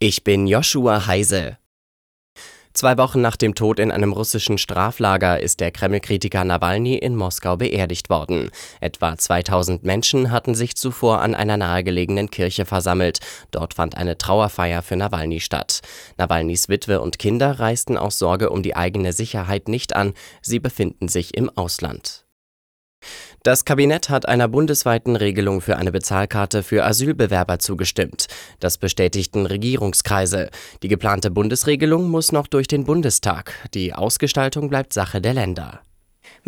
Ich bin Joshua Heise. Zwei Wochen nach dem Tod in einem russischen Straflager ist der Kreml-Kritiker Nawalny in Moskau beerdigt worden. Etwa 2000 Menschen hatten sich zuvor an einer nahegelegenen Kirche versammelt. Dort fand eine Trauerfeier für Nawalny statt. Nawalnys Witwe und Kinder reisten aus Sorge um die eigene Sicherheit nicht an. Sie befinden sich im Ausland. Das Kabinett hat einer bundesweiten Regelung für eine Bezahlkarte für Asylbewerber zugestimmt. Das bestätigten Regierungskreise. Die geplante Bundesregelung muss noch durch den Bundestag. Die Ausgestaltung bleibt Sache der Länder.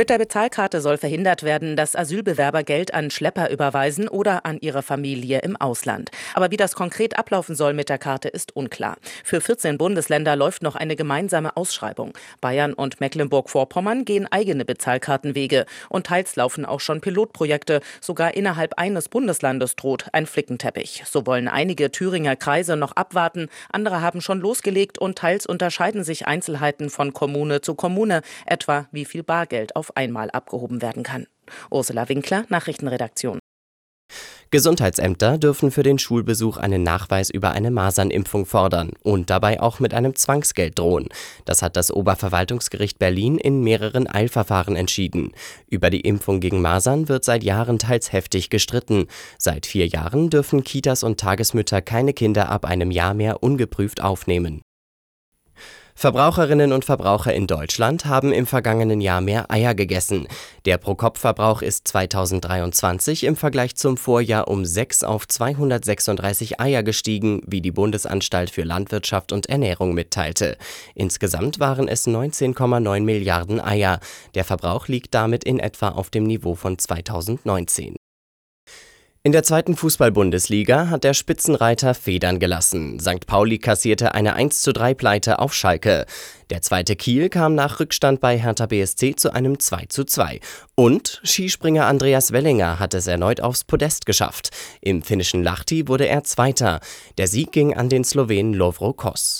Mit der Bezahlkarte soll verhindert werden, dass Asylbewerber Geld an Schlepper überweisen oder an ihre Familie im Ausland. Aber wie das konkret ablaufen soll mit der Karte, ist unklar. Für 14 Bundesländer läuft noch eine gemeinsame Ausschreibung. Bayern und Mecklenburg-Vorpommern gehen eigene Bezahlkartenwege und teils laufen auch schon Pilotprojekte. Sogar innerhalb eines Bundeslandes droht ein Flickenteppich. So wollen einige Thüringer Kreise noch abwarten, andere haben schon losgelegt und teils unterscheiden sich Einzelheiten von Kommune zu Kommune, etwa wie viel Bargeld auf einmal abgehoben werden kann. Ursula Winkler, Nachrichtenredaktion. Gesundheitsämter dürfen für den Schulbesuch einen Nachweis über eine Masernimpfung fordern und dabei auch mit einem Zwangsgeld drohen. Das hat das Oberverwaltungsgericht Berlin in mehreren Eilverfahren entschieden. Über die Impfung gegen Masern wird seit Jahren teils heftig gestritten. Seit vier Jahren dürfen Kitas und Tagesmütter keine Kinder ab einem Jahr mehr ungeprüft aufnehmen. Verbraucherinnen und Verbraucher in Deutschland haben im vergangenen Jahr mehr Eier gegessen. Der Pro-Kopf-Verbrauch ist 2023 im Vergleich zum Vorjahr um 6 auf 236 Eier gestiegen, wie die Bundesanstalt für Landwirtschaft und Ernährung mitteilte. Insgesamt waren es 19,9 Milliarden Eier. Der Verbrauch liegt damit in etwa auf dem Niveau von 2019. In der zweiten Fußball-Bundesliga hat der Spitzenreiter Federn gelassen. St. Pauli kassierte eine 1:3 Pleite auf Schalke. Der zweite Kiel kam nach Rückstand bei Hertha BSC zu einem 2:2. Und Skispringer Andreas Wellinger hat es erneut aufs Podest geschafft. Im finnischen Lahti wurde er Zweiter. Der Sieg ging an den Slowenen Lovro Kos.